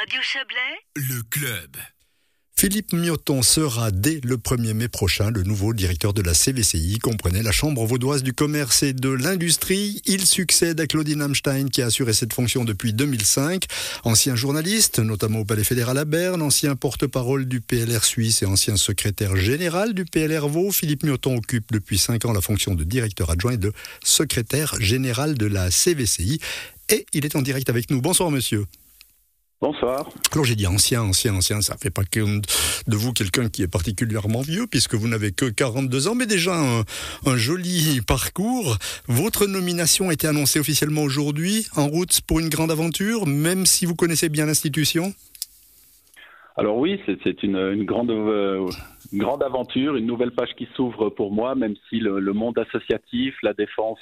Radio Chablais, Le club. Philippe Mioton sera dès le 1er mai prochain le nouveau directeur de la CVCI, comprenez la Chambre vaudoise du commerce et de l'industrie. Il succède à Claudine Amstein qui a assuré cette fonction depuis 2005. Ancien journaliste, notamment au Palais fédéral à Berne, ancien porte-parole du PLR suisse et ancien secrétaire général du PLR Vaud, Philippe Mioton occupe depuis 5 ans la fonction de directeur adjoint et de secrétaire général de la CVCI. Et il est en direct avec nous. Bonsoir monsieur. Bonsoir. Alors j'ai dit ancien, ancien, ancien, ça fait pas que de vous quelqu'un qui est particulièrement vieux puisque vous n'avez que 42 ans, mais déjà un, joli parcours. Votre nomination a été annoncée officiellement aujourd'hui, en route pour une grande aventure, même si vous connaissez bien l'institution? Alors oui, c'est une, une, grande, euh, une grande aventure, une nouvelle page qui s'ouvre pour moi, même si le, monde associatif, la défense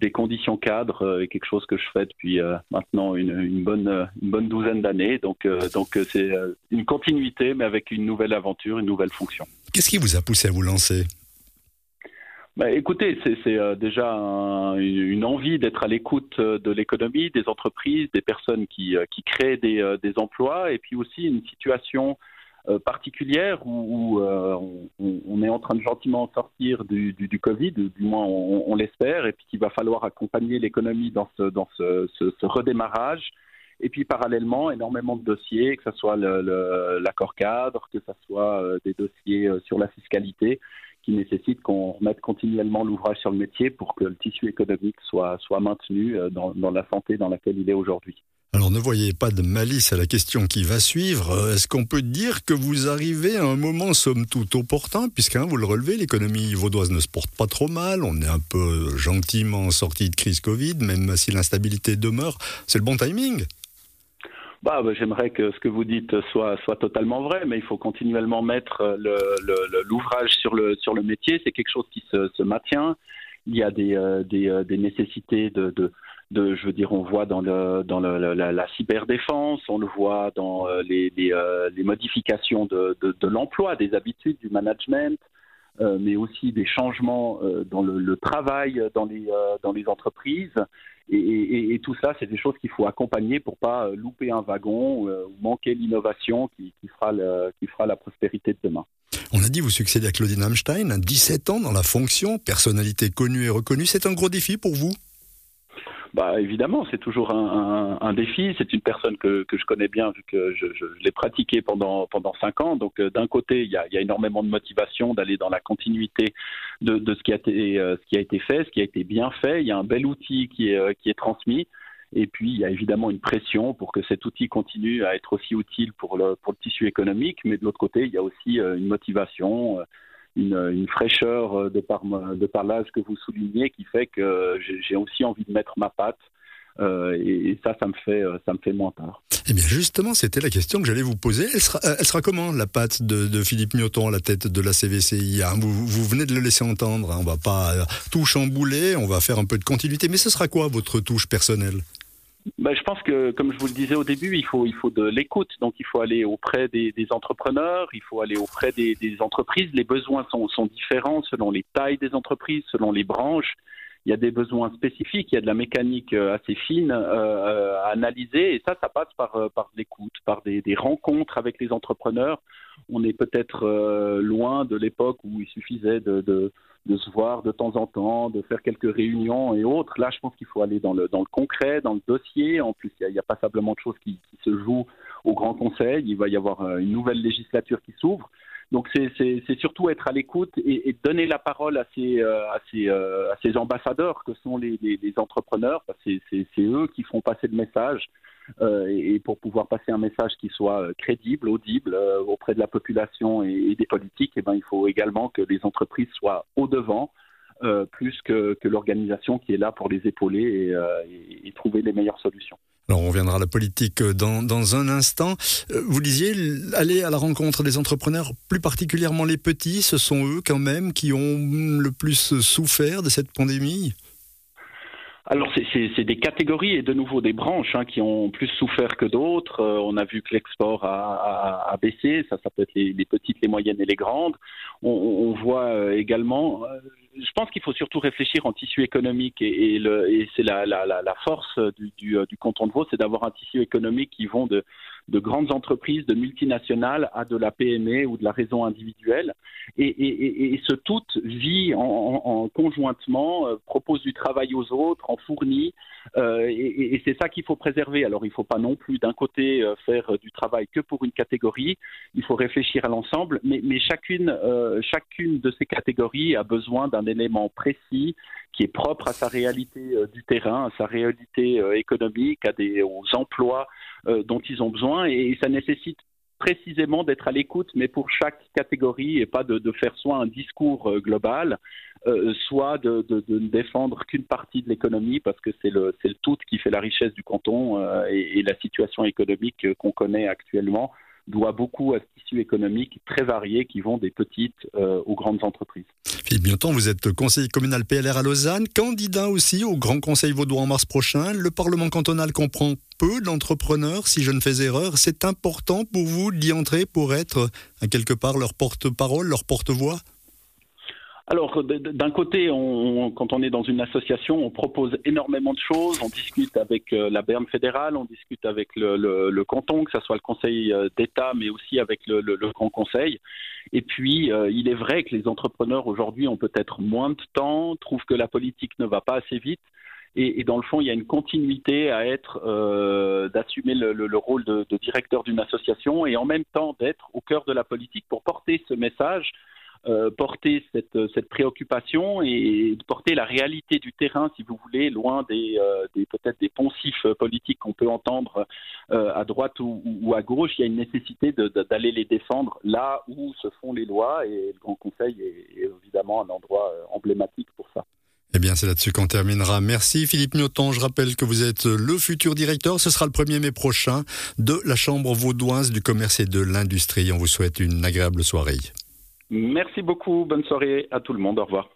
des conditions cadres euh, est quelque chose que je fais depuis euh, maintenant une, bonne, bonne douzaine d'années. Donc, euh, donc c'est une continuité, mais avec une nouvelle aventure, une nouvelle fonction. Qu'est-ce qui vous a poussé à vous lancer? Bah, écoutez, c'est euh, déjà un, une envie d'être à l'écoute de l'économie, des entreprises, des personnes qui, qui créent des, des, emplois, et puis aussi une situation euh, particulière où, où euh, on, on, est en train de gentiment sortir du, du, du Covid, du moins on, on l'espère, et puis qu'il va falloir accompagner l'économie dans, ce, dans ce, ce, ce, redémarrage. Et puis parallèlement, énormément de dossiers, que ce soit l'accord cadre, que ce soit euh, des dossiers sur la fiscalité, qui nécessitent qu'on remette continuellement l'ouvrage sur le métier pour que le tissu économique soit, soit maintenu dans, dans la santé dans laquelle il est aujourd'hui. Alors ne voyez pas de malice à la question qui va suivre. Est-ce qu'on peut dire que vous arrivez à un moment somme toute opportun, puisque hein, vous le relevez, l'économie vaudoise ne se porte pas trop mal, on est un peu gentiment sorti de crise Covid, même si l'instabilité demeure. C'est le bon timing bah, bah, J'aimerais que ce que vous dites soit, soit totalement vrai, mais il faut continuellement mettre l'ouvrage sur le, sur le métier. C'est quelque chose qui se, maintient. Il y a des, euh, euh, des nécessités de, de je veux dire, on voit dans, le, dans le, la, la, cyberdéfense, on le voit dans euh, les, les, euh, modifications de, de l'emploi, des habitudes, du management, euh, mais aussi des changements euh, dans le, travail dans les, euh, entreprises. Et, tout ça, c'est des choses qu'il faut accompagner pour pas louper un wagon ou manquer l'innovation qui, fera la prospérité de demain. On a dit vous succédez à Claudine Amstein, 17 ans dans la fonction, personnalité connue et reconnue. C'est un gros défi pour vous? Bah, évidemment, c'est toujours un, défi. C'est une personne que, je connais bien vu que je, je, l'ai pratiqué pendant pendant cinq ans. Donc, euh, d'un côté, il y, a, énormément de motivation d'aller dans la continuité de, ce qui a été euh, ce qui a été fait, ce qui a été bien fait. Il y a un bel outil qui est euh, qui est transmis. Et puis, il y a évidemment une pression pour que cet outil continue à être aussi utile pour le, pour le tissu économique. Mais de l'autre côté, il y a aussi une motivation. Euh, une, fraîcheur euh, de par, de par l'âge que vous soulignez qui fait que j'ai aussi envie de mettre ma patte. Euh, et, ça, ça me fait, ça me fait moins tard. Eh bien, justement, c'était la question que j'allais vous poser. Elle sera, elle sera comment la patte de, de, Philippe Mioton à la tête de la CVCI vous, vous, venez de le laisser entendre. Hein on va pas tout chambouler, on va faire un peu de continuité. Mais ce sera quoi votre touche personnelle? Ben, je pense que, comme je vous le disais au début, il faut, il faut de l'écoute. Donc, il faut aller auprès des, entrepreneurs, il faut aller auprès des, entreprises. Les besoins sont, sont différents selon les tailles des entreprises, selon les branches. Il y a des besoins spécifiques, il y a de la mécanique assez fine euh, à analyser, et ça, ça passe par, par l'écoute, par des, rencontres avec les entrepreneurs. On est peut-être euh, loin de l'époque où il suffisait de de se voir de temps en temps, de faire quelques réunions et autres. Là, je pense qu'il faut aller dans le, dans le concret, dans le dossier. En plus, il y, y, a passablement de choses qui, se jouent au Grand Conseil. Il va y avoir euh, une nouvelle législature qui s'ouvre. Donc, c'est surtout être à l'écoute et, et, donner la parole à ces, euh, à ces, euh, à ces ambassadeurs que sont les, les, les entrepreneurs. C'est eux qui font passer le message. Euh, et pour pouvoir passer un message qui soit euh, crédible, audible euh, auprès de la population et, des politiques, eh ben, il faut également que les entreprises soient au devant. Plus que, l'organisation qui est là pour les épauler et, trouver les meilleures solutions. Alors on reviendra à la politique dans un instant. Vous disiez aller à la rencontre des entrepreneurs, plus particulièrement les petits, ce sont eux quand même qui ont le plus souffert de cette pandémie? Alors c'est des catégories et de nouveau des branches hein, qui ont plus souffert que d'autres. Euh, on a vu que l'export a, baissé, ça, ça peut être les, les, petites, les moyennes et les grandes. On, on voit euh, également, euh, je pense qu'il faut surtout réfléchir en tissu économique et, c'est la, force du, du, canton de Vaud, c'est d'avoir un tissu économique qui vont de, de grandes entreprises, de multinationales à de la PME ou de la raison individuelle. Et, ce tout vit en, en, conjointement, euh, propose du travail aux autres, en fournit, euh, et, c'est ça qu'il faut préserver. Alors il ne faut pas non plus d'un côté euh, faire du travail que pour une catégorie, il faut réfléchir à l'ensemble, mais, chacune, euh, chacune de ces catégories a besoin d'un élément précis qui est propre à sa réalité du terrain, à sa réalité économique, à des, aux emplois dont ils ont besoin. Et ça nécessite précisément d'être à l'écoute, mais pour chaque catégorie et pas de, faire soit un discours euh, global, euh, soit de, ne défendre qu'une partie de l'économie parce que c'est le, le tout qui fait la richesse du canton euh, et, la situation économique qu'on connaît actuellement doit beaucoup à ce tissu économique très varié qui vont des petites aux grandes entreprises. Philippe Bioton, vous êtes conseiller communal PLR à Lausanne, candidat aussi au Grand Conseil vaudois en mars prochain. Le Parlement cantonal comprend peu d'entrepreneurs, si je ne fais erreur. C'est important pour vous d'y entrer pour être, quelque part, leur porte-parole, leur porte-voix? Alors, d'un côté, on, quand on est dans une association, on propose énormément de choses. On discute avec euh, la Berne fédérale, on discute avec le, canton, que ce soit le Conseil euh, d'État, mais aussi avec le, Grand Conseil. Et puis, euh, il est vrai que les entrepreneurs aujourd'hui ont peut-être moins de temps, trouvent que la politique ne va pas assez vite. Et, dans le fond, il y a une continuité à être, d'assumer le, rôle de directeur d'une association et en même temps d'être au cœur de la politique pour porter ce message euh, porter cette, cette, préoccupation et porter la réalité du terrain, si vous voulez, loin des, euh, peut-être des poncifs politiques qu'on peut entendre euh, à droite ou, à gauche. Il y a une nécessité d'aller les défendre là où se font les lois et le Grand Conseil est, évidemment un endroit emblématique pour ça. Eh bien, c'est là-dessus qu'on terminera. Merci Philippe Mioton. Je rappelle que vous êtes le futur directeur. Ce sera le 1er mai prochain de la Chambre vaudoise du commerce et de l'industrie. On vous souhaite une agréable soirée. Merci beaucoup. Bonne soirée à tout le monde. Au revoir.